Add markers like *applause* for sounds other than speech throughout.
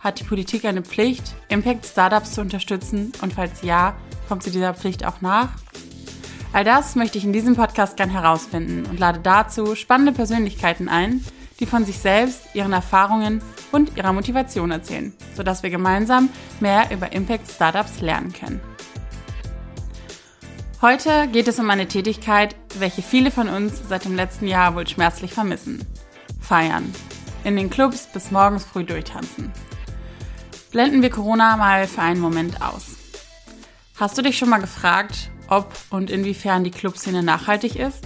Hat die Politik eine Pflicht, Impact-Startups zu unterstützen? Und falls ja, kommt sie dieser Pflicht auch nach? All das möchte ich in diesem Podcast gern herausfinden und lade dazu spannende Persönlichkeiten ein, die von sich selbst, ihren Erfahrungen und ihrer Motivation erzählen, sodass wir gemeinsam mehr über Impact Startups lernen können. Heute geht es um eine Tätigkeit, welche viele von uns seit dem letzten Jahr wohl schmerzlich vermissen. Feiern. In den Clubs bis morgens früh durchtanzen. Blenden wir Corona mal für einen Moment aus. Hast du dich schon mal gefragt, ob und inwiefern die Clubszene nachhaltig ist?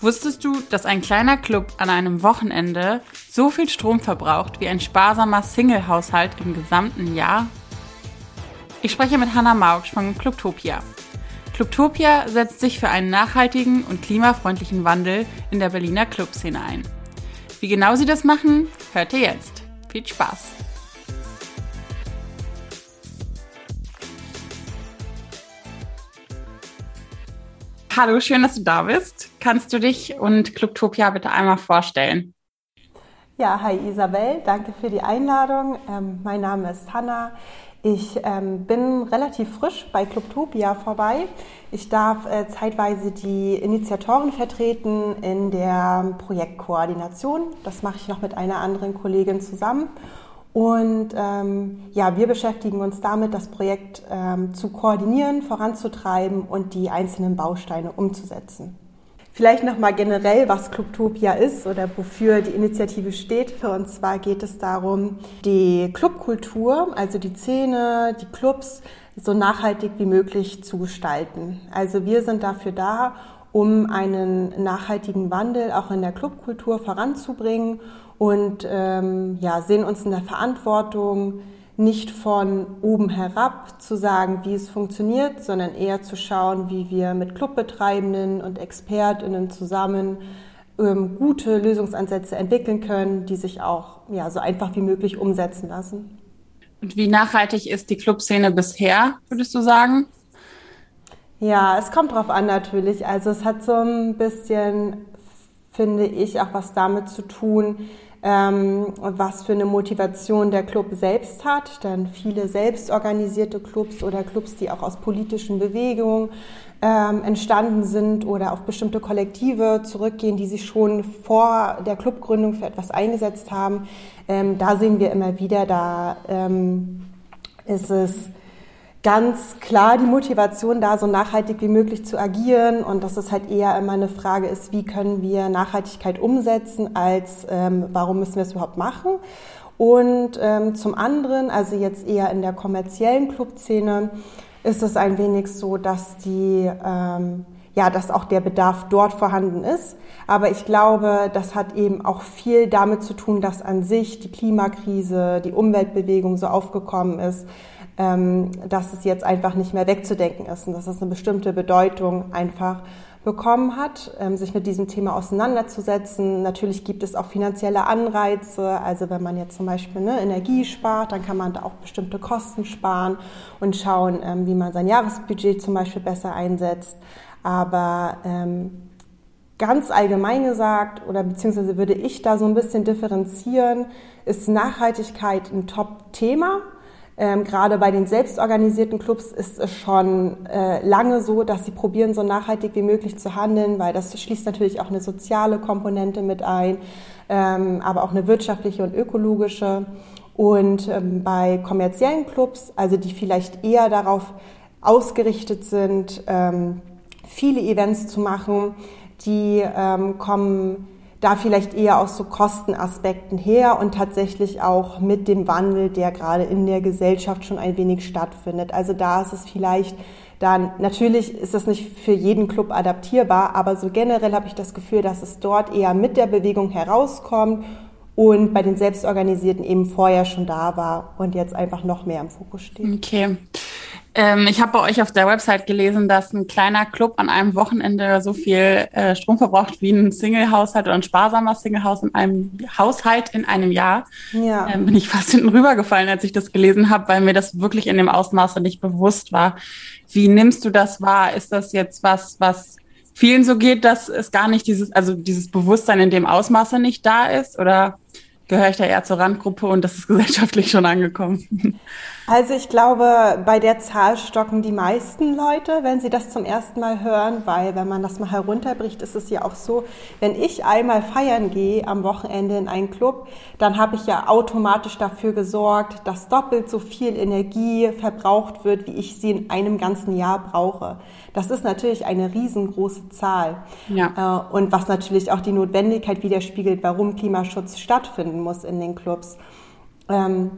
Wusstest du, dass ein kleiner Club an einem Wochenende so viel Strom verbraucht wie ein sparsamer Single-Haushalt im gesamten Jahr? Ich spreche mit Hannah Maugsch von Clubtopia. Clubtopia setzt sich für einen nachhaltigen und klimafreundlichen Wandel in der Berliner Clubszene ein. Wie genau sie das machen, hört ihr jetzt. Viel Spaß! Hallo, schön, dass du da bist. Kannst du dich und Clubtopia bitte einmal vorstellen? Ja, hi Isabel, danke für die Einladung. Ähm, mein Name ist Hanna. Ich ähm, bin relativ frisch bei Clubtopia vorbei. Ich darf äh, zeitweise die Initiatoren vertreten in der Projektkoordination. Das mache ich noch mit einer anderen Kollegin zusammen. Und ähm, ja, wir beschäftigen uns damit, das Projekt ähm, zu koordinieren, voranzutreiben und die einzelnen Bausteine umzusetzen. Vielleicht nochmal generell, was Clubtopia ist oder wofür die Initiative steht. Und zwar geht es darum, die Clubkultur, also die Szene, die Clubs, so nachhaltig wie möglich zu gestalten. Also wir sind dafür da, um einen nachhaltigen Wandel auch in der Clubkultur voranzubringen und ähm, ja, sehen uns in der Verantwortung, nicht von oben herab zu sagen, wie es funktioniert, sondern eher zu schauen, wie wir mit Clubbetreibenden und Expertinnen zusammen ähm, gute Lösungsansätze entwickeln können, die sich auch ja, so einfach wie möglich umsetzen lassen. Und wie nachhaltig ist die Clubszene bisher, würdest du sagen? Ja, es kommt drauf an natürlich. Also es hat so ein bisschen, finde ich, auch was damit zu tun, ähm, was für eine Motivation der Club selbst hat. Denn viele selbstorganisierte Clubs oder Clubs, die auch aus politischen Bewegungen ähm, entstanden sind oder auf bestimmte Kollektive zurückgehen, die sich schon vor der Clubgründung für etwas eingesetzt haben. Ähm, da sehen wir immer wieder, da ähm, ist es ganz klar die Motivation da, so nachhaltig wie möglich zu agieren und dass es halt eher immer eine Frage ist, wie können wir Nachhaltigkeit umsetzen, als ähm, warum müssen wir es überhaupt machen. Und ähm, zum anderen, also jetzt eher in der kommerziellen Clubszene, ist es ein wenig so, dass die ähm, ja, dass auch der Bedarf dort vorhanden ist. Aber ich glaube, das hat eben auch viel damit zu tun, dass an sich die Klimakrise, die Umweltbewegung so aufgekommen ist, dass es jetzt einfach nicht mehr wegzudenken ist und dass es eine bestimmte Bedeutung einfach bekommen hat, ähm, sich mit diesem Thema auseinanderzusetzen. Natürlich gibt es auch finanzielle Anreize. Also wenn man jetzt zum Beispiel ne, Energie spart, dann kann man da auch bestimmte Kosten sparen und schauen, ähm, wie man sein Jahresbudget zum Beispiel besser einsetzt. Aber ähm, ganz allgemein gesagt, oder beziehungsweise würde ich da so ein bisschen differenzieren, ist Nachhaltigkeit ein Top-Thema ähm, gerade bei den selbstorganisierten Clubs ist es schon äh, lange so, dass sie probieren, so nachhaltig wie möglich zu handeln, weil das schließt natürlich auch eine soziale Komponente mit ein, ähm, aber auch eine wirtschaftliche und ökologische. Und ähm, bei kommerziellen Clubs, also die vielleicht eher darauf ausgerichtet sind, ähm, viele Events zu machen, die ähm, kommen da vielleicht eher aus so Kostenaspekten her und tatsächlich auch mit dem Wandel, der gerade in der Gesellschaft schon ein wenig stattfindet. Also da ist es vielleicht dann, natürlich ist das nicht für jeden Club adaptierbar, aber so generell habe ich das Gefühl, dass es dort eher mit der Bewegung herauskommt und bei den Selbstorganisierten eben vorher schon da war und jetzt einfach noch mehr im Fokus steht. Okay. Ähm, ich habe bei euch auf der Website gelesen, dass ein kleiner Club an einem Wochenende so viel äh, Strom verbraucht wie ein Single-Haushalt oder ein sparsamer Single-Haus in einem Haushalt in einem Jahr. Ja. Ähm, bin ich fast hinten rübergefallen, als ich das gelesen habe, weil mir das wirklich in dem Ausmaße nicht bewusst war. Wie nimmst du das wahr? Ist das jetzt was, was vielen so geht, dass es gar nicht dieses, also dieses Bewusstsein in dem Ausmaße nicht da ist? Oder gehöre ich da eher zur Randgruppe und das ist *laughs* gesellschaftlich schon angekommen? Also ich glaube, bei der Zahl stocken die meisten Leute, wenn sie das zum ersten Mal hören, weil wenn man das mal herunterbricht, ist es ja auch so, wenn ich einmal feiern gehe am Wochenende in einen Club, dann habe ich ja automatisch dafür gesorgt, dass doppelt so viel Energie verbraucht wird, wie ich sie in einem ganzen Jahr brauche. Das ist natürlich eine riesengroße Zahl. Ja. Äh, und was natürlich auch die Notwendigkeit widerspiegelt, warum Klimaschutz stattfinden muss in den Clubs. Ähm,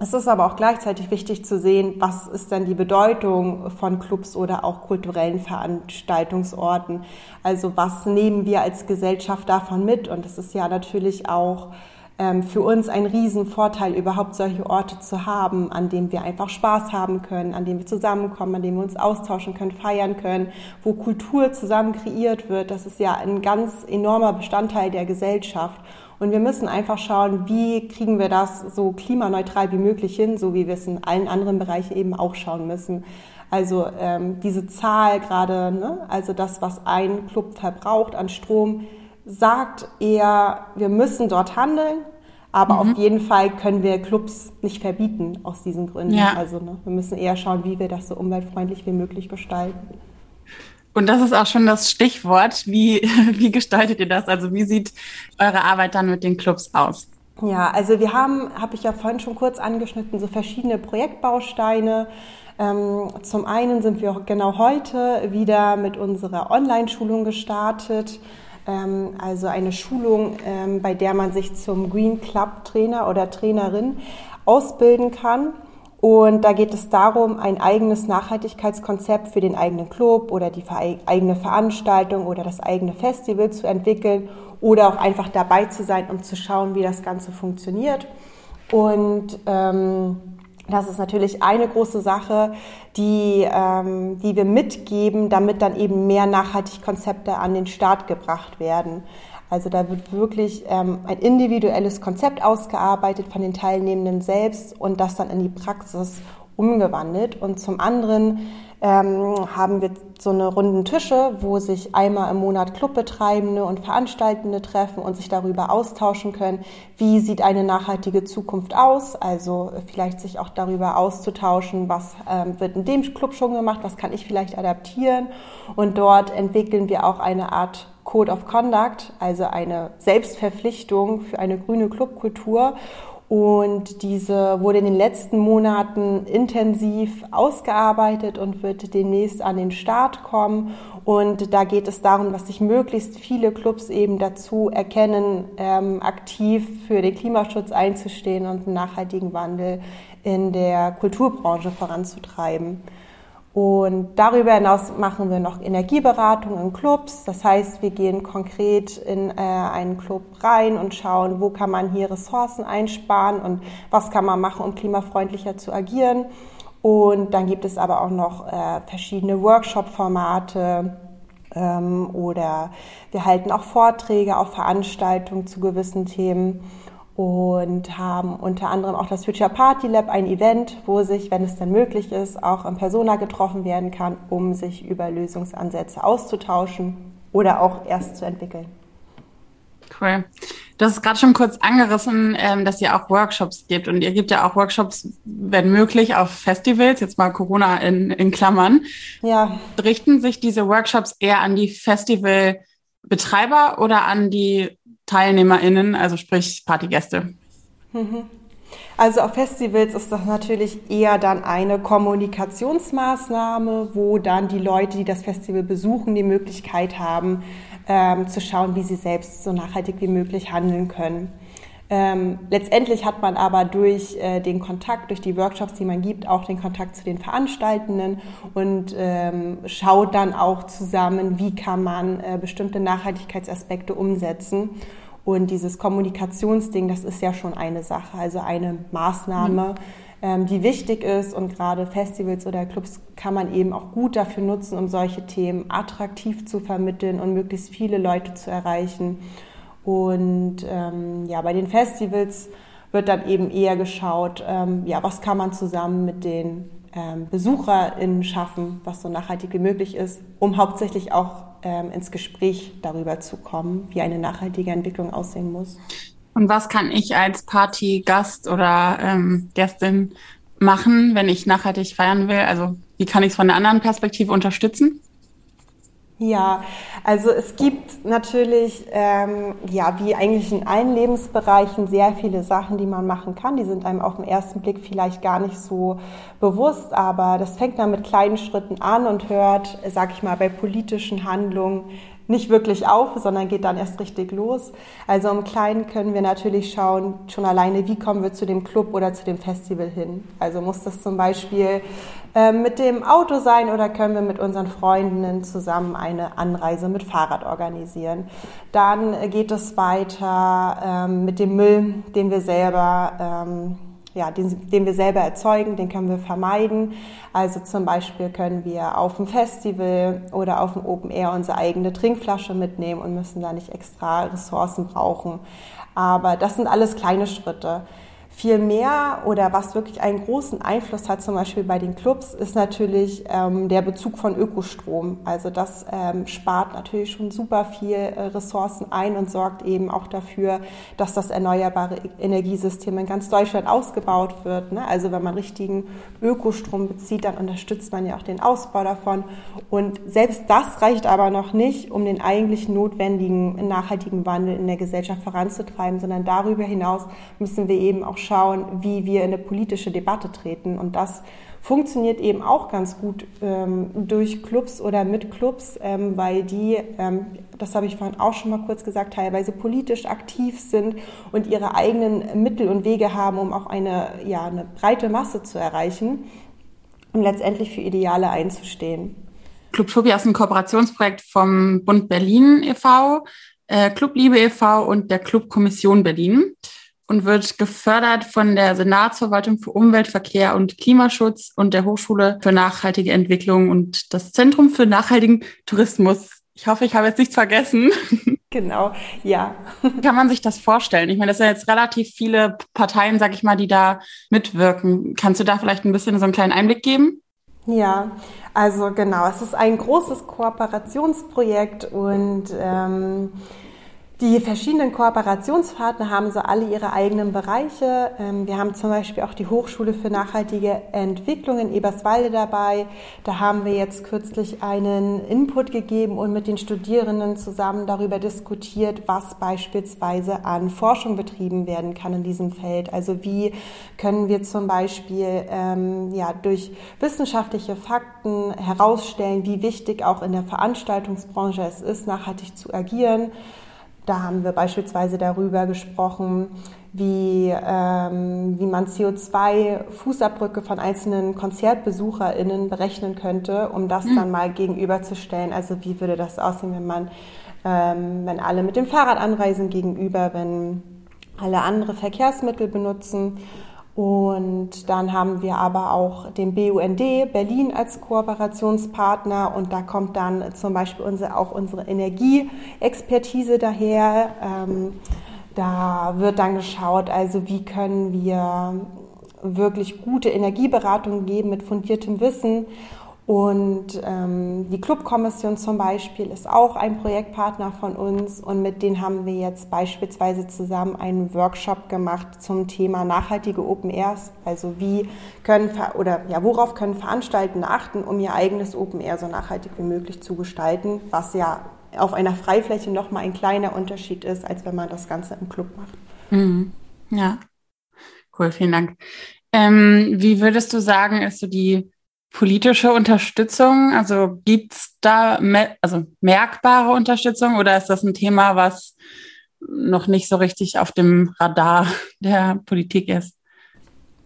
es ist aber auch gleichzeitig wichtig zu sehen, was ist denn die Bedeutung von Clubs oder auch kulturellen Veranstaltungsorten. Also was nehmen wir als Gesellschaft davon mit? Und es ist ja natürlich auch für uns ein Riesenvorteil, überhaupt solche Orte zu haben, an denen wir einfach Spaß haben können, an denen wir zusammenkommen, an denen wir uns austauschen können, feiern können, wo Kultur zusammen kreiert wird. Das ist ja ein ganz enormer Bestandteil der Gesellschaft. Und wir müssen einfach schauen, wie kriegen wir das so klimaneutral wie möglich hin, so wie wir es in allen anderen Bereichen eben auch schauen müssen. Also ähm, diese Zahl gerade, ne, also das, was ein Club verbraucht an Strom, sagt eher, wir müssen dort handeln, aber mhm. auf jeden Fall können wir Clubs nicht verbieten aus diesen Gründen. Ja. Also ne, wir müssen eher schauen, wie wir das so umweltfreundlich wie möglich gestalten. Und das ist auch schon das Stichwort. Wie, *laughs* wie gestaltet ihr das? Also wie sieht eure Arbeit dann mit den Clubs aus? Ja, also wir haben, habe ich ja vorhin schon kurz angeschnitten, so verschiedene Projektbausteine. Ähm, zum einen sind wir genau heute wieder mit unserer Online-Schulung gestartet. Ähm, also eine Schulung, ähm, bei der man sich zum Green Club Trainer oder Trainerin ausbilden kann. Und da geht es darum, ein eigenes Nachhaltigkeitskonzept für den eigenen Club oder die eigene Veranstaltung oder das eigene Festival zu entwickeln oder auch einfach dabei zu sein, um zu schauen, wie das Ganze funktioniert. Und ähm, das ist natürlich eine große Sache, die, ähm, die wir mitgeben, damit dann eben mehr Nachhaltigkonzepte an den Start gebracht werden. Also da wird wirklich ähm, ein individuelles Konzept ausgearbeitet von den Teilnehmenden selbst und das dann in die Praxis umgewandelt. Und zum anderen ähm, haben wir so eine runden Tische, wo sich einmal im Monat Clubbetreibende und Veranstaltende treffen und sich darüber austauschen können, wie sieht eine nachhaltige Zukunft aus. Also vielleicht sich auch darüber auszutauschen, was ähm, wird in dem Club schon gemacht, was kann ich vielleicht adaptieren. Und dort entwickeln wir auch eine Art Code of Conduct, also eine Selbstverpflichtung für eine grüne Clubkultur. Und diese wurde in den letzten Monaten intensiv ausgearbeitet und wird demnächst an den Start kommen. Und da geht es darum, dass sich möglichst viele Clubs eben dazu erkennen, ähm, aktiv für den Klimaschutz einzustehen und einen nachhaltigen Wandel in der Kulturbranche voranzutreiben. Und darüber hinaus machen wir noch Energieberatung in Clubs. Das heißt, wir gehen konkret in äh, einen Club rein und schauen, wo kann man hier Ressourcen einsparen und was kann man machen, um klimafreundlicher zu agieren. Und dann gibt es aber auch noch äh, verschiedene Workshop-Formate ähm, oder wir halten auch Vorträge auf Veranstaltungen zu gewissen Themen und haben unter anderem auch das Future Party Lab, ein Event, wo sich, wenn es dann möglich ist, auch in Persona getroffen werden kann, um sich über Lösungsansätze auszutauschen oder auch erst zu entwickeln. Cool. Du hast gerade schon kurz angerissen, ähm, dass ihr auch Workshops gibt und ihr gibt ja auch Workshops, wenn möglich, auf Festivals, jetzt mal Corona in, in Klammern. Ja. Richten sich diese Workshops eher an die Festivalbetreiber oder an die TeilnehmerInnen, also sprich Partygäste? Mhm. Also auf Festivals ist das natürlich eher dann eine Kommunikationsmaßnahme, wo dann die Leute, die das Festival besuchen, die Möglichkeit haben, ähm, zu schauen, wie sie selbst so nachhaltig wie möglich handeln können. Ähm, letztendlich hat man aber durch äh, den Kontakt, durch die Workshops, die man gibt, auch den Kontakt zu den Veranstaltenden und ähm, schaut dann auch zusammen, wie kann man äh, bestimmte Nachhaltigkeitsaspekte umsetzen. Und dieses Kommunikationsding, das ist ja schon eine Sache, also eine Maßnahme, mhm. ähm, die wichtig ist. Und gerade Festivals oder Clubs kann man eben auch gut dafür nutzen, um solche Themen attraktiv zu vermitteln und möglichst viele Leute zu erreichen. Und ähm, ja, bei den Festivals wird dann eben eher geschaut, ähm, ja, was kann man zusammen mit den ähm, BesucherInnen schaffen, was so nachhaltig wie möglich ist, um hauptsächlich auch ähm, ins Gespräch darüber zu kommen, wie eine nachhaltige Entwicklung aussehen muss. Und was kann ich als Partygast oder ähm, Gästin machen, wenn ich nachhaltig feiern will? Also wie kann ich es von einer anderen Perspektive unterstützen? Ja, also es gibt natürlich, ähm, ja, wie eigentlich in allen Lebensbereichen sehr viele Sachen, die man machen kann. Die sind einem auf den ersten Blick vielleicht gar nicht so bewusst, aber das fängt dann mit kleinen Schritten an und hört, sag ich mal, bei politischen Handlungen nicht wirklich auf, sondern geht dann erst richtig los. Also im Kleinen können wir natürlich schauen, schon alleine, wie kommen wir zu dem Club oder zu dem Festival hin. Also muss das zum Beispiel äh, mit dem Auto sein oder können wir mit unseren Freundinnen zusammen eine Anreise mit Fahrrad organisieren. Dann geht es weiter ähm, mit dem Müll, den wir selber ähm, ja, den, den wir selber erzeugen, den können wir vermeiden. Also zum Beispiel können wir auf dem Festival oder auf dem Open Air unsere eigene Trinkflasche mitnehmen und müssen da nicht extra Ressourcen brauchen. Aber das sind alles kleine Schritte. Viel mehr oder was wirklich einen großen Einfluss hat, zum Beispiel bei den Clubs, ist natürlich ähm, der Bezug von Ökostrom. Also das ähm, spart natürlich schon super viel äh, Ressourcen ein und sorgt eben auch dafür, dass das erneuerbare Energiesystem in ganz Deutschland ausgebaut wird. Ne? Also wenn man richtigen Ökostrom bezieht, dann unterstützt man ja auch den Ausbau davon. Und selbst das reicht aber noch nicht, um den eigentlich notwendigen nachhaltigen Wandel in der Gesellschaft voranzutreiben, sondern darüber hinaus müssen wir eben auch schauen, wie wir in eine politische Debatte treten. Und das funktioniert eben auch ganz gut ähm, durch Clubs oder mit Clubs, ähm, weil die, ähm, das habe ich vorhin auch schon mal kurz gesagt, teilweise politisch aktiv sind und ihre eigenen Mittel und Wege haben, um auch eine, ja, eine breite Masse zu erreichen und letztendlich für Ideale einzustehen. Club Topia ist ein Kooperationsprojekt vom Bund Berlin e.V., äh, Club Liebe e.V. und der Club Kommission Berlin und wird gefördert von der Senatsverwaltung für Umwelt, Verkehr und Klimaschutz und der Hochschule für nachhaltige Entwicklung und das Zentrum für nachhaltigen Tourismus. Ich hoffe, ich habe jetzt nichts vergessen. *laughs* Genau, ja. Kann man sich das vorstellen? Ich meine, das sind jetzt relativ viele Parteien, sag ich mal, die da mitwirken. Kannst du da vielleicht ein bisschen so einen kleinen Einblick geben? Ja, also genau, es ist ein großes Kooperationsprojekt und ähm, die verschiedenen Kooperationspartner haben so alle ihre eigenen Bereiche. Ähm, wir haben zum Beispiel auch die Hochschule für nachhaltige Entwicklung in Eberswalde dabei. Da haben wir jetzt kürzlich einen Input gegeben und mit den Studierenden zusammen darüber diskutiert, was beispielsweise an Forschung betrieben werden kann in diesem Feld. Also wie können wir zum Beispiel ähm, ja, durch wissenschaftliche Fakten herausstellen, wie wichtig auch in der Veranstaltungsbranche es ist, nachhaltig zu agieren. Da haben wir beispielsweise darüber gesprochen, wie, ähm, wie man CO2-Fußabdrücke von einzelnen KonzertbesucherInnen berechnen könnte, um das mhm. dann mal gegenüberzustellen. Also wie würde das aussehen, wenn man, ähm, wenn alle mit dem Fahrrad anreisen gegenüber, wenn alle andere Verkehrsmittel benutzen. Und dann haben wir aber auch den BUND Berlin als Kooperationspartner und da kommt dann zum Beispiel unsere, auch unsere Energieexpertise daher. Ähm, da wird dann geschaut, also wie können wir wirklich gute Energieberatung geben mit fundiertem Wissen und ähm, die Clubkommission zum Beispiel ist auch ein Projektpartner von uns und mit denen haben wir jetzt beispielsweise zusammen einen Workshop gemacht zum Thema nachhaltige Open Airs. Also wie können oder ja, worauf können Veranstaltende achten, um ihr eigenes Open Air so nachhaltig wie möglich zu gestalten, was ja auf einer Freifläche nochmal ein kleiner Unterschied ist, als wenn man das Ganze im Club macht. Mhm. Ja, cool, vielen Dank. Ähm, wie würdest du sagen, ist so die politische Unterstützung? Also gibt es da me also merkbare Unterstützung oder ist das ein Thema, was noch nicht so richtig auf dem Radar der Politik ist?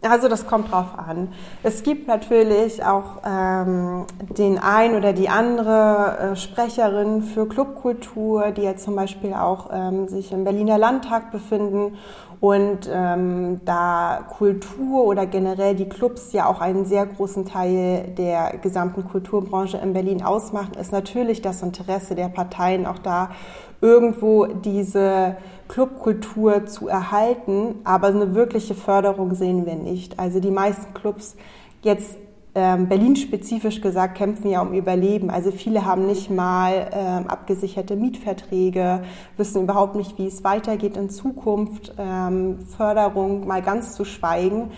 Also das kommt drauf an. Es gibt natürlich auch ähm, den ein oder die andere äh, Sprecherin für Clubkultur, die jetzt zum Beispiel auch ähm, sich im Berliner Landtag befinden und ähm, da Kultur oder generell die Clubs ja auch einen sehr großen Teil der gesamten Kulturbranche in Berlin ausmachen, ist natürlich das Interesse der Parteien auch da, irgendwo diese Clubkultur zu erhalten, aber eine wirkliche Förderung sehen wir nicht. Also die meisten Clubs jetzt Berlin-spezifisch gesagt kämpfen ja um Überleben. Also viele haben nicht mal ähm, abgesicherte Mietverträge, wissen überhaupt nicht, wie es weitergeht in Zukunft, ähm, Förderung mal ganz zu schweigen.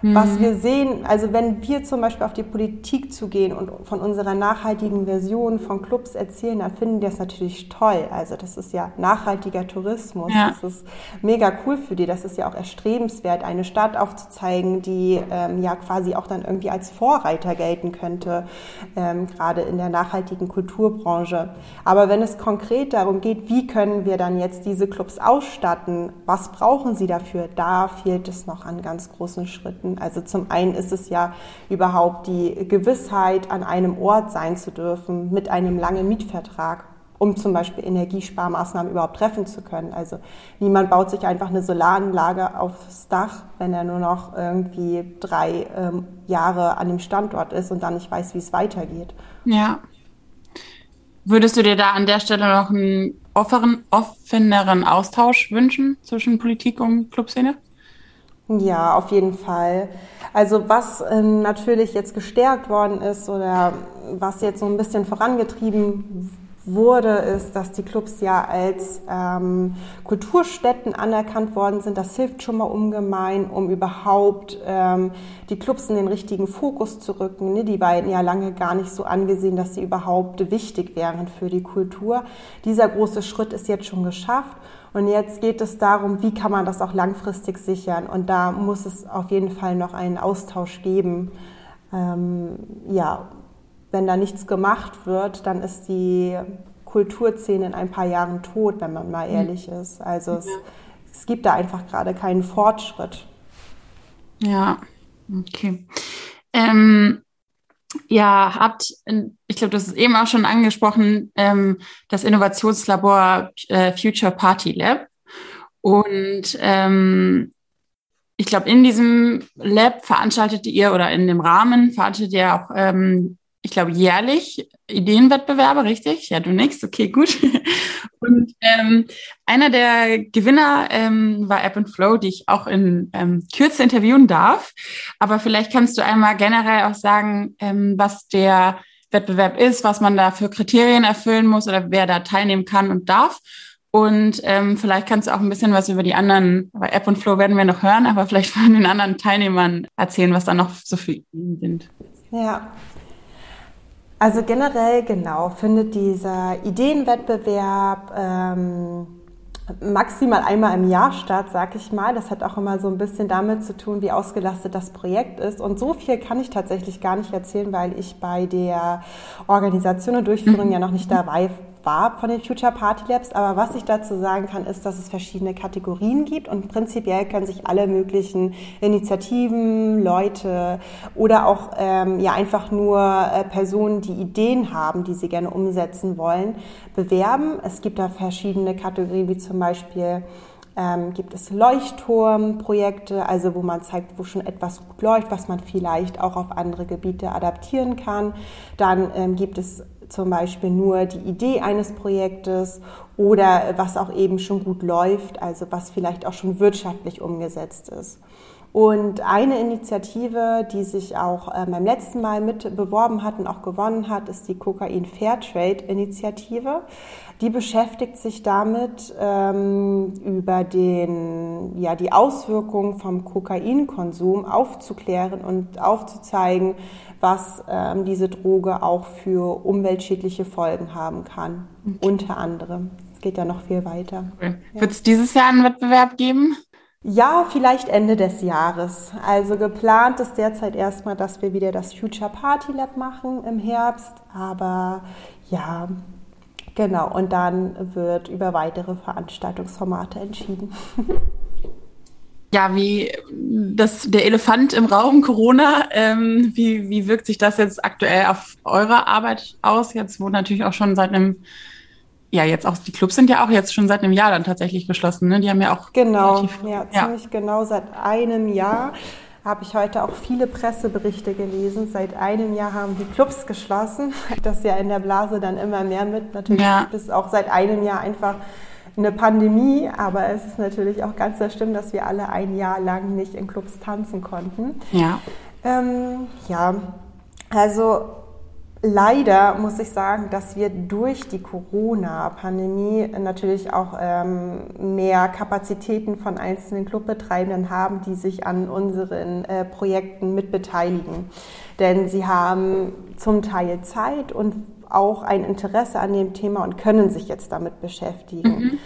Mhm. Was wir sehen, also wenn wir zum Beispiel auf die Politik zugehen und von unserer nachhaltigen Version von Clubs erzählen, dann finden die das natürlich toll. Also das ist ja nachhaltiger Tourismus. Ja. Das ist mega cool für die. Das ist ja auch erstrebenswert, eine Stadt aufzuzeigen, die ähm, ja quasi auch dann irgendwie als Vorreiter gelten könnte, ähm, gerade in der nachhaltigen Kulturbranche. Aber wenn es konkret darum geht, wie können wir dann jetzt diese Clubs ausstatten, was brauchen sie dafür, da fehlt es noch an ganz großen Schritten. Aspekten. Also zum einen ist es ja überhaupt die Gewissheit, an einem Ort sein zu dürfen mit einem langen Mietvertrag um zum Beispiel Energiesparmaßnahmen überhaupt treffen zu können. Also niemand baut sich einfach eine Solaranlage aufs Dach, wenn er nur noch irgendwie drei ähm, Jahre an dem Standort ist und dann nicht weiß, wie es weitergeht. Ja. Würdest du dir da an der Stelle noch einen offenen, offeneren Austausch wünschen zwischen Politik und Clubszene? Ja, auf jeden Fall. Also was ähm, natürlich jetzt gestärkt worden ist oder was jetzt so ein bisschen vorangetrieben wurde, ist, dass die Clubs ja als ähm, Kulturstätten anerkannt worden sind. Das hilft schon mal ungemein, um überhaupt ähm, die Clubs in den richtigen Fokus zu rücken. Ne? Die beiden ja lange gar nicht so angesehen, dass sie überhaupt wichtig wären für die Kultur. Dieser große Schritt ist jetzt schon geschafft. Und jetzt geht es darum, wie kann man das auch langfristig sichern. Und da muss es auf jeden Fall noch einen Austausch geben. Ähm, ja, wenn da nichts gemacht wird, dann ist die Kulturszene in ein paar Jahren tot, wenn man mal mhm. ehrlich ist. Also es, es gibt da einfach gerade keinen Fortschritt. Ja, okay. Ähm, ja, habt, ich glaube, das ist eben auch schon angesprochen, ähm, das Innovationslabor äh, Future Party Lab. Und ähm, ich glaube, in diesem Lab veranstaltet ihr oder in dem Rahmen veranstaltet ihr auch ähm, ich glaube, jährlich Ideenwettbewerbe, richtig? Ja, du nix, okay, gut. *laughs* Und ähm, einer der Gewinner ähm, war App and Flow, die ich auch in ähm, Kürze interviewen darf. Aber vielleicht kannst du einmal generell auch sagen, ähm, was der Wettbewerb ist, was man da für Kriterien erfüllen muss oder wer da teilnehmen kann und darf. Und ähm, vielleicht kannst du auch ein bisschen was über die anderen, bei App und Flow werden wir noch hören, aber vielleicht von den anderen Teilnehmern erzählen, was da noch so für Ideen sind. Ja, also generell genau findet dieser Ideenwettbewerb ähm, maximal einmal im Jahr statt, sag ich mal. Das hat auch immer so ein bisschen damit zu tun, wie ausgelastet das Projekt ist. Und so viel kann ich tatsächlich gar nicht erzählen, weil ich bei der Organisation und Durchführung *clears throat* ja noch nicht dabei war von den Future Party Labs. Aber was ich dazu sagen kann, ist, dass es verschiedene Kategorien gibt und prinzipiell können sich alle möglichen Initiativen, Leute oder auch ähm, ja einfach nur äh, Personen, die Ideen haben, die sie gerne umsetzen wollen, bewerben. Es gibt da verschiedene Kategorien, wie zum Beispiel ähm, gibt es Leuchtturmprojekte, also wo man zeigt, wo schon etwas gut läuft, was man vielleicht auch auf andere Gebiete adaptieren kann. Dann ähm, gibt es zum Beispiel nur die Idee eines Projektes oder was auch eben schon gut läuft, also was vielleicht auch schon wirtschaftlich umgesetzt ist. Und eine Initiative, die sich auch äh, beim letzten Mal mit beworben hat und auch gewonnen hat, ist die Kokain Fairtrade Initiative. Die beschäftigt sich damit, ähm, über den, ja, die Auswirkungen vom Kokainkonsum aufzuklären und aufzuzeigen, was ähm, diese Droge auch für umweltschädliche Folgen haben kann, okay. unter anderem. Es geht ja noch viel weiter. Okay. Ja. Wird es dieses Jahr einen Wettbewerb geben? Ja, vielleicht Ende des Jahres. Also geplant ist derzeit erstmal, dass wir wieder das Future Party Lab machen im Herbst. Aber ja, genau. Und dann wird über weitere Veranstaltungsformate entschieden. *laughs* Ja, wie das, der Elefant im Raum Corona, ähm, wie, wie wirkt sich das jetzt aktuell auf eure Arbeit aus? Jetzt, wo natürlich auch schon seit einem, ja, jetzt auch, die Clubs sind ja auch jetzt schon seit einem Jahr dann tatsächlich geschlossen, ne? Die haben ja auch. Genau, relativ, ja, ziemlich ja. genau seit einem Jahr habe ich heute auch viele Presseberichte gelesen. Seit einem Jahr haben die Clubs geschlossen. *laughs* Das ja in der Blase dann immer mehr mit. Natürlich ja. gibt es auch seit einem Jahr einfach eine Pandemie, aber es ist natürlich auch ganz sehr schlimm, dass wir alle ein Jahr lang nicht in Clubs tanzen konnten. Ja. Ähm, ja, also Leider muss ich sagen, dass wir durch die Corona-Pandemie natürlich auch ähm, mehr Kapazitäten von einzelnen Clubbetreibenden haben, die sich an unseren äh, Projekten mitbeteiligen. Denn sie haben zum Teil Zeit und auch ein Interesse an dem Thema und können sich jetzt damit beschäftigen. Mhm.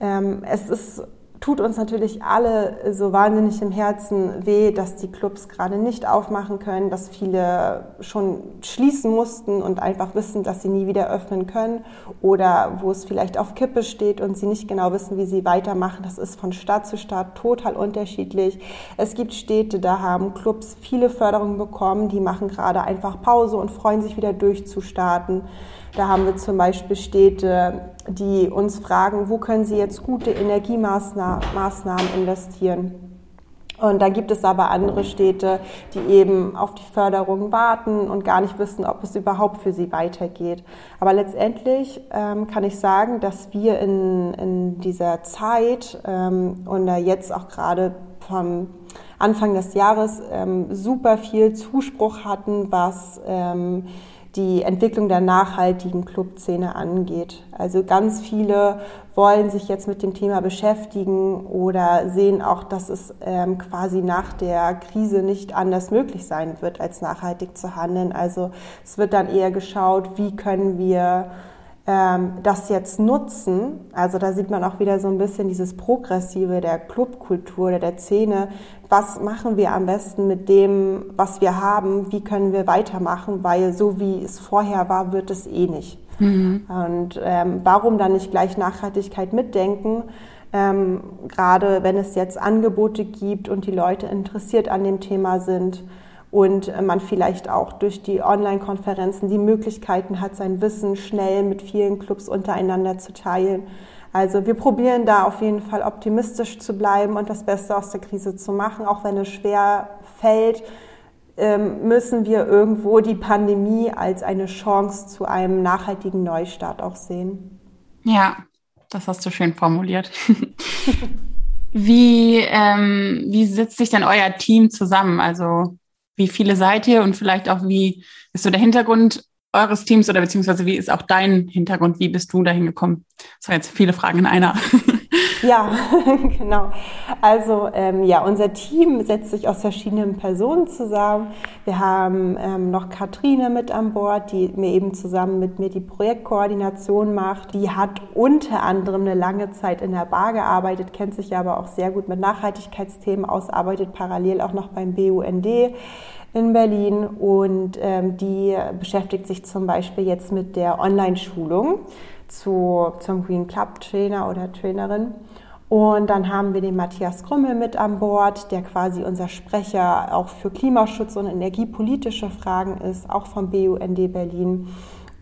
Ähm, es ist tut uns natürlich alle so wahnsinnig im Herzen weh, dass die Clubs gerade nicht aufmachen können, dass viele schon schließen mussten und einfach wissen, dass sie nie wieder öffnen können oder wo es vielleicht auf Kippe steht und sie nicht genau wissen, wie sie weitermachen. Das ist von Stadt zu Stadt total unterschiedlich. Es gibt Städte, da haben Clubs viele Förderungen bekommen, die machen gerade einfach Pause und freuen sich wieder durchzustarten. Da haben wir zum Beispiel Städte, die uns fragen, wo können sie jetzt gute Energiemaßnahmen investieren. Und da gibt es aber andere Städte, die eben auf die Förderung warten und gar nicht wissen, ob es überhaupt für sie weitergeht. Aber letztendlich ähm, kann ich sagen, dass wir in, in dieser Zeit ähm, und jetzt auch gerade vom Anfang des Jahres ähm, super viel Zuspruch hatten, was ähm, die Entwicklung der nachhaltigen Clubszene angeht. Also ganz viele wollen sich jetzt mit dem Thema beschäftigen oder sehen auch, dass es ähm, quasi nach der Krise nicht anders möglich sein wird, als nachhaltig zu handeln. Also es wird dann eher geschaut, wie können wir das jetzt nutzen, also da sieht man auch wieder so ein bisschen dieses Progressive der Clubkultur oder der Szene. Was machen wir am besten mit dem, was wir haben? Wie können wir weitermachen? Weil so wie es vorher war, wird es eh nicht. Mhm. Und ähm, warum dann nicht gleich Nachhaltigkeit mitdenken? Ähm, gerade wenn es jetzt Angebote gibt und die Leute interessiert an dem Thema sind und äh, man vielleicht auch durch die Online-Konferenzen die Möglichkeiten hat, sein Wissen schnell mit vielen Clubs untereinander zu teilen. Also wir probieren da auf jeden Fall optimistisch zu bleiben und das Beste aus der Krise zu machen, auch wenn es schwer fällt ähm, müssen wir irgendwo die Pandemie als eine Chance zu einem nachhaltigen Neustart auch sehen. Ja, das hast du schön formuliert. *laughs* wie, ähm, wie setzt sich denn euer Team zusammen? Also wie viele seid ihr und vielleicht auch, wie ist so der Hintergrund eures Teams oder beziehungsweise wie ist auch dein Hintergrund? Wie bist du dahin gekommen? Das waren jetzt viele Fragen in einer. Ja, *laughs* genau. Also ähm, ja, unser Team setzt sich aus verschiedenen Personen zusammen. Wir haben ähm, noch Katrine mit an Bord, die mir eben zusammen mit mir die Projektkoordination macht. Die hat unter anderem eine lange Zeit in der Bar gearbeitet, kennt sich aber auch sehr gut mit Nachhaltigkeitsthemen aus, arbeitet parallel auch noch beim BUND in Berlin und ähm, die beschäftigt sich zum Beispiel jetzt mit der Online-Schulung zu, zum Green Club Trainer oder Trainerin. Und dann haben wir den Matthias Krümmel mit an Bord, der quasi unser Sprecher auch für Klimaschutz und energiepolitische Fragen ist, auch vom BUND Berlin.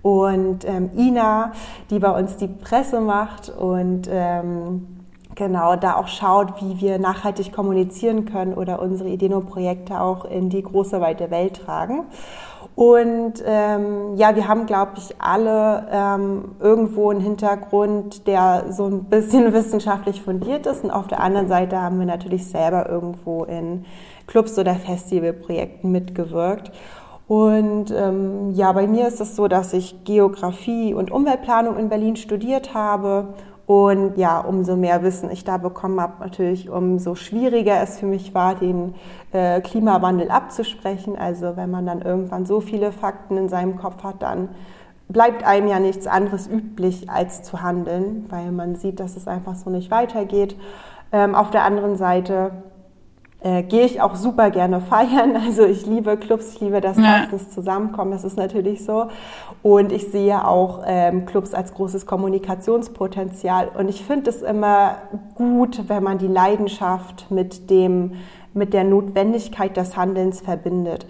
Und ähm, Ina, die bei uns die Presse macht und ähm, genau da auch schaut, wie wir nachhaltig kommunizieren können oder unsere Ideen und Projekte auch in die große weite Welt tragen. Und ähm, ja, wir haben, glaube ich, alle ähm, irgendwo einen Hintergrund, der so ein bisschen *laughs* wissenschaftlich fundiert ist. Und auf der anderen Seite haben wir natürlich selber irgendwo in Clubs oder Festivalprojekten mitgewirkt. Und ähm, ja, bei mir ist es so, dass ich Geografie und Umweltplanung in Berlin studiert habe und ja, umso mehr Wissen ich da bekommen habe, natürlich umso schwieriger es für mich war, den äh, Klimawandel abzusprechen. Also wenn man dann irgendwann so viele Fakten in seinem Kopf hat, dann bleibt einem ja nichts anderes üblich, als zu handeln, weil man sieht, dass es einfach so nicht weitergeht. Ähm, auf der anderen Seite äh, gehe ich auch super gerne feiern. *laughs* Also ich liebe Clubs, ich liebe das ja. Tanzen, Zusammenkommen, das ist natürlich so. Und ich sehe auch ähm, Clubs als großes Kommunikationspotenzial. Und ich finde es immer gut, wenn man die Leidenschaft mit dem mit der Notwendigkeit des Handelns verbindet.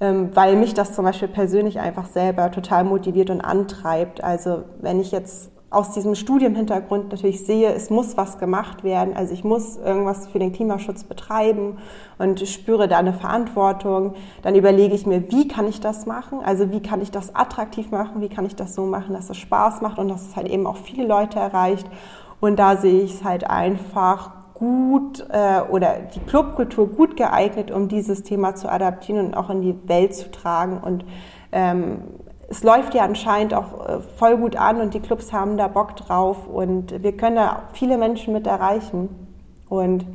Ähm, weil mich das zum Beispiel persönlich einfach selber total motiviert und antreibt. Also wenn ich jetzt aus diesem Studienhintergrund natürlich sehe, es muss was gemacht werden. Also ich muss irgendwas für den Klimaschutz betreiben und spüre da eine Verantwortung. Dann überlege ich mir, wie kann ich das machen? Also wie kann ich das attraktiv machen? Wie kann ich das so machen, dass es Spaß macht und dass es halt eben auch viele Leute erreicht? Und da sehe ich es halt einfach gut äh, oder die Clubkultur gut geeignet, um dieses Thema zu adaptieren und auch in die Welt zu tragen und ähm, es läuft ja anscheinend auch äh, voll gut an und die Clubs haben da Bock drauf und wir können da viele Menschen mit erreichen. Und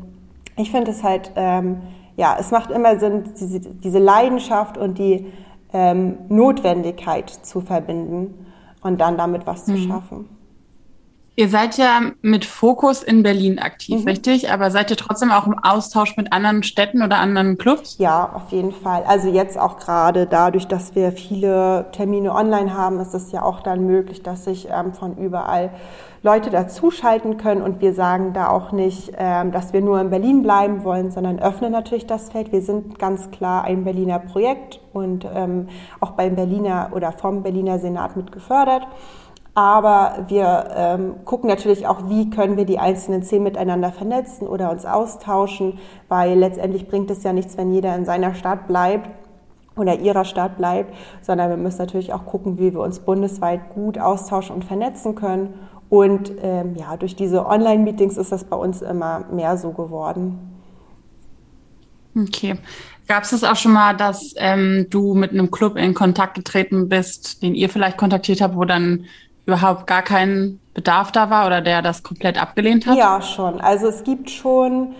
ich finde es halt, ähm, ja, es macht immer Sinn, diese, diese Leidenschaft und die ähm, Notwendigkeit zu verbinden und dann damit was mhm. zu schaffen. Ihr seid ja mit Fokus in Berlin aktiv, mhm. richtig? Aber seid ihr trotzdem auch im Austausch mit anderen Städten oder anderen Clubs? Ja, auf jeden Fall. Also jetzt auch gerade dadurch, dass wir viele Termine online haben, ist es ja auch dann möglich, dass sich ähm, von überall Leute dazuschalten können und wir sagen da auch nicht, ähm, dass wir nur in Berlin bleiben wollen, sondern öffnen natürlich das Feld. Wir sind ganz klar ein Berliner Projekt und ähm, auch beim Berliner oder vom Berliner Senat mit gefördert. Aber wir ähm, gucken natürlich auch, wie können wir die einzelnen Szenen miteinander vernetzen oder uns austauschen, weil letztendlich bringt es ja nichts, wenn jeder in seiner Stadt bleibt oder ihrer Stadt bleibt, sondern wir müssen natürlich auch gucken, wie wir uns bundesweit gut austauschen und vernetzen können. Und ähm, ja, durch diese Online-Meetings ist das bei uns immer mehr so geworden. Okay. Gab es das auch schon mal, dass ähm, du mit einem Club in Kontakt getreten bist, den ihr vielleicht kontaktiert habt, wo dann überhaupt gar kein Bedarf da war oder der das komplett abgelehnt hat? Ja, schon. Also es gibt schon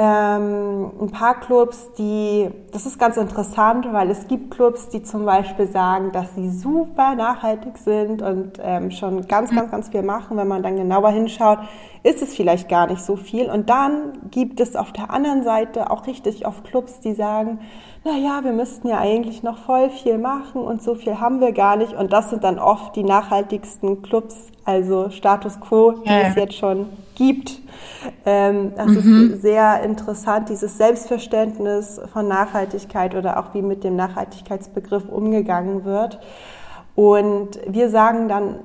ähm, ein paar Clubs, die, das ist ganz interessant, weil es gibt Clubs, die zum Beispiel sagen, dass sie super nachhaltig sind und ähm, schon ganz, ganz, ganz viel machen. Wenn man dann genauer hinschaut, ist es vielleicht gar nicht so viel. Und dann gibt es auf der anderen Seite auch richtig oft Clubs, die sagen, na ja, wir müssten ja eigentlich noch voll viel machen und so viel haben wir gar nicht. Und das sind dann oft die nachhaltigsten Clubs, also Status Quo, die ja. es jetzt schon gibt. Ähm, das mhm. ist sehr interessant, dieses Selbstverständnis von Nachhaltigkeit oder auch wie mit dem Nachhaltigkeitsbegriff umgegangen wird. Und wir sagen dann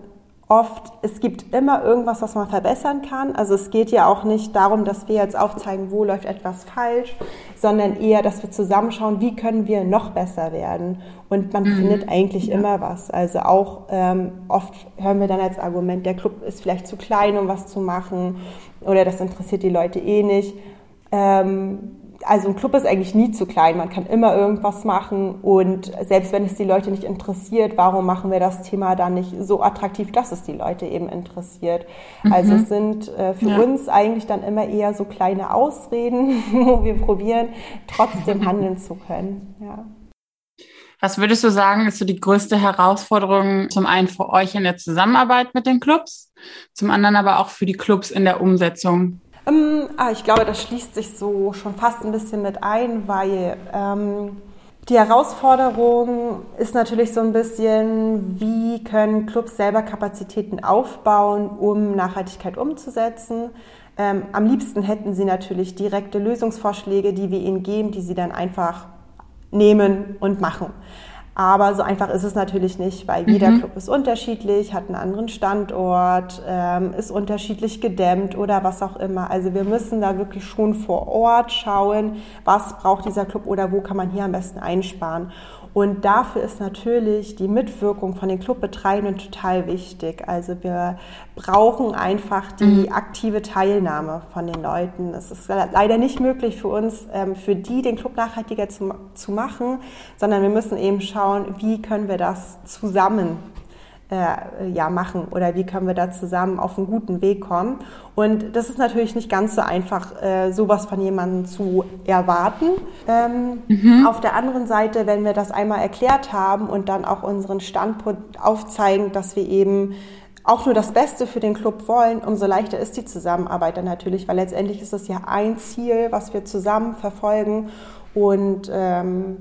oft, es gibt immer irgendwas, was man verbessern kann. Also es geht ja auch nicht darum, dass wir jetzt aufzeigen, wo läuft etwas falsch, sondern eher, dass wir zusammenschauen, wie können wir noch besser werden. Und man mhm. findet eigentlich ja. immer was. Also auch ähm, oft hören wir dann als Argument, der Club ist vielleicht zu klein, um was zu machen oder das interessiert die Leute eh nicht. Ähm, also ein Club ist eigentlich nie zu klein, man kann immer irgendwas machen und selbst wenn es die Leute nicht interessiert, warum machen wir das Thema dann nicht so attraktiv, dass es die Leute eben interessiert? Mhm. Also es sind äh, für ja. uns eigentlich dann immer eher so kleine Ausreden, *laughs* wo wir probieren, trotzdem handeln zu können. Ja. Was würdest du sagen, ist so die größte Herausforderung zum einen für euch in der Zusammenarbeit mit den Clubs, zum anderen aber auch für die Clubs in der Umsetzung? Ähm, ah, ich glaube, das schließt sich so schon fast ein bisschen mit ein, weil ähm, die Herausforderung ist natürlich so ein bisschen, wie können Clubs selber Kapazitäten aufbauen, um Nachhaltigkeit umzusetzen. Ähm, am liebsten hätten sie natürlich direkte Lösungsvorschläge, die wir ihnen geben, die sie dann einfach nehmen und machen. Aber so einfach ist es natürlich nicht, weil jeder mhm. Club ist unterschiedlich, hat einen anderen Standort, ähm, ist unterschiedlich gedämmt oder was auch immer. Also wir müssen da wirklich schon vor Ort schauen, was braucht dieser Club oder wo kann man hier am besten einsparen. Und dafür ist natürlich die Mitwirkung von den Clubbetreibenden total wichtig. Also wir brauchen einfach die mhm. aktive Teilnahme von den Leuten. Es ist leider nicht möglich für uns, ähm, für die den Club nachhaltiger zu, zu machen, sondern wir müssen eben schauen, wie können wir das zusammen äh, ja, machen oder wie können wir da zusammen auf einen guten Weg kommen. Und das ist natürlich nicht ganz so einfach, äh, sowas von jemandem zu erwarten. Ähm, mhm. Auf der anderen Seite, wenn wir das einmal erklärt haben und dann auch unseren Standpunkt aufzeigen, dass wir eben auch nur das Beste für den Club wollen, umso leichter ist die Zusammenarbeit dann natürlich, weil letztendlich ist es ja ein Ziel, was wir zusammen verfolgen und ähm,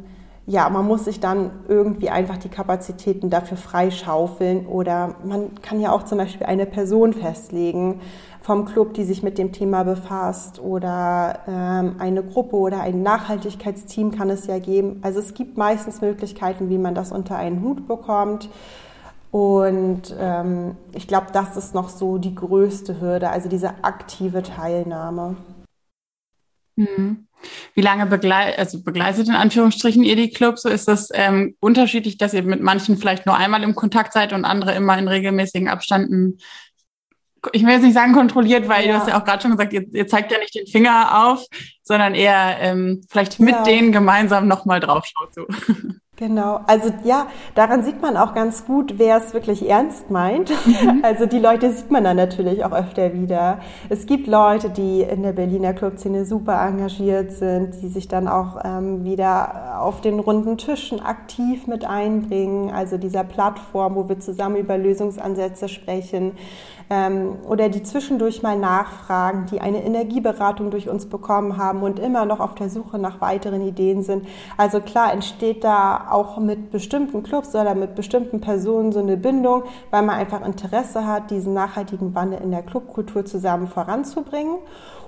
ja, man muss sich dann irgendwie einfach die Kapazitäten dafür freischaufeln oder man kann ja auch zum Beispiel eine Person festlegen vom Club, die sich mit dem Thema befasst oder ähm, eine Gruppe oder ein Nachhaltigkeitsteam kann es ja geben. Also es gibt meistens Möglichkeiten, wie man das unter einen Hut bekommt. Und ähm, ich glaube, das ist noch so die größte Hürde, also diese aktive Teilnahme. Mhm. Wie lange begleit, also begleitet in Anführungsstrichen ihr die Clubs? So ist das ähm, unterschiedlich, dass ihr mit manchen vielleicht nur einmal im Kontakt seid und andere immer in regelmäßigen Abständen ich will jetzt nicht sagen kontrolliert, weil ja. du hast ja auch gerade schon gesagt, ihr, ihr, zeigt ja nicht den Finger auf, sondern eher ähm, vielleicht mit ja. denen gemeinsam nochmal drauf schaut. So. *laughs* Genau, also ja, daran sieht man auch ganz gut, wer es wirklich ernst meint. Mhm. *laughs* Also die Leute sieht man dann natürlich auch öfter wieder. Es gibt Leute, die in der Berliner Clubszene super engagiert sind, die sich dann auch ähm, wieder auf den runden Tischen aktiv mit einbringen, also dieser Plattform, wo wir zusammen über Lösungsansätze sprechen oder die zwischendurch mal nachfragen, die eine Energieberatung durch uns bekommen haben und immer noch auf der Suche nach weiteren Ideen sind. Also klar entsteht da auch mit bestimmten Clubs oder mit bestimmten Personen so eine Bindung, weil man einfach Interesse hat, diesen nachhaltigen Wandel in der Clubkultur zusammen voranzubringen.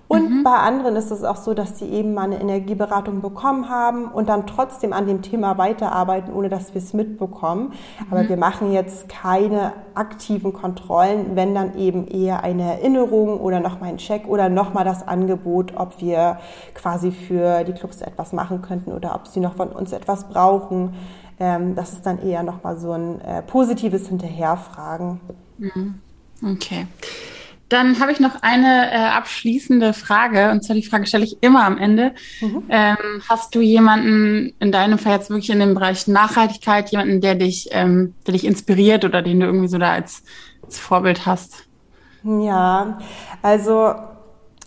Und mhm. bei anderen ist es auch so, dass sie eben mal eine Energieberatung bekommen haben und dann trotzdem an dem Thema weiterarbeiten, ohne dass wir es mitbekommen. Mhm. Aber wir machen jetzt keine aktiven Kontrollen, wenn dann eben eher eine Erinnerung oder nochmal ein Check oder nochmal das Angebot, ob wir quasi für die Clubs etwas machen könnten oder ob sie noch von uns etwas brauchen. Ähm, das ist dann eher nochmal so ein äh, positives Hinterherfragen. Mhm. Okay. Dann habe ich noch eine äh, abschließende Frage, und zwar die Frage stelle ich immer am Ende. Mhm. Ähm, hast du jemanden in deinem Fall jetzt wirklich in dem Bereich Nachhaltigkeit, jemanden, der dich, ähm, der dich inspiriert oder den du irgendwie so da als, als Vorbild hast? Ja, also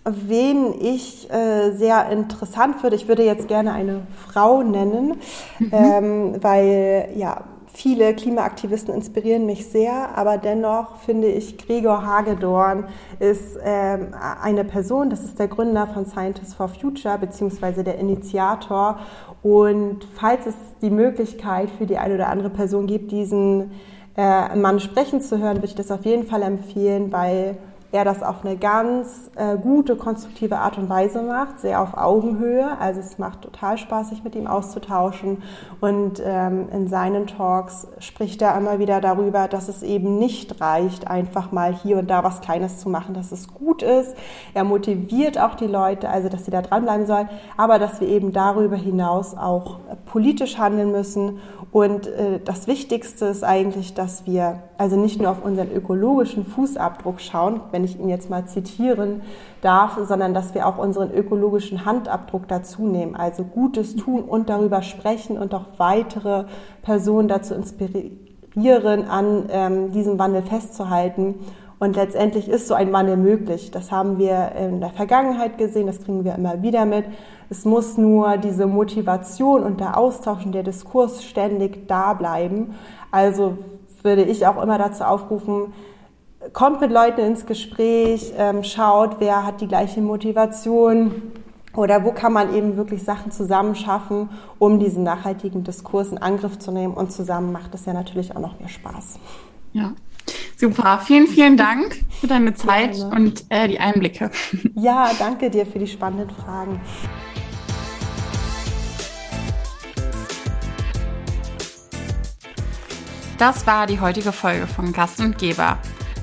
wen ich äh, sehr interessant würde, ich würde jetzt gerne eine Frau nennen, mhm. ähm, weil ja Viele Klimaaktivisten inspirieren mich sehr, aber dennoch finde ich, Gregor Hagedorn ist äh, eine Person, das ist der Gründer von Scientists for Future, beziehungsweise der Initiator. Und falls es die Möglichkeit für die eine oder andere Person gibt, diesen äh, Mann sprechen zu hören, würde ich das auf jeden Fall empfehlen, weil er das auf eine ganz äh, gute, konstruktive Art und Weise macht, sehr auf Augenhöhe. Also es macht total Spaß, sich mit ihm auszutauschen. Und ähm, in seinen Talks spricht er immer wieder darüber, dass es eben nicht reicht, einfach mal hier und da was Kleines zu machen, dass es gut ist. Er motiviert auch die Leute, also dass sie da dranbleiben sollen, aber dass wir eben darüber hinaus auch politisch handeln müssen. Und äh, das Wichtigste ist eigentlich, dass wir also nicht nur auf unseren ökologischen Fußabdruck schauen, wenn ich ihn jetzt mal zitieren darf, sondern dass wir auch unseren ökologischen Handabdruck dazu nehmen, also Gutes tun und darüber sprechen und auch weitere Personen dazu inspirieren, an ähm, diesem Wandel festzuhalten. Und letztendlich ist so ein Wandel möglich. Das haben wir in der Vergangenheit gesehen, das kriegen wir immer wieder mit. Es muss nur diese Motivation und der Austausch und der Diskurs ständig da bleiben. Also würde ich auch immer dazu aufrufen, kommt mit Leuten ins Gespräch, ähm, schaut, wer hat die gleiche Motivation oder wo kann man eben wirklich Sachen zusammen schaffen, um diesen nachhaltigen Diskurs in Angriff zu nehmen und zusammen macht es ja natürlich auch noch mehr Spaß. Ja. Super, vielen, vielen Dank für deine Zeit Gerne. und äh, die Einblicke. *laughs* Ja, danke dir für die spannenden Fragen. Das war die heutige Folge von Gast und Geber.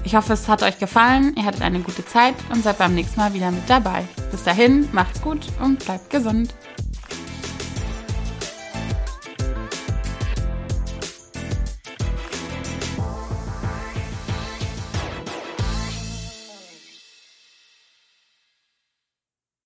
Ich hoffe, es hat euch gefallen, ihr hattet eine gute Zeit und seid beim nächsten Mal wieder mit dabei. Bis dahin, macht's gut und bleibt gesund.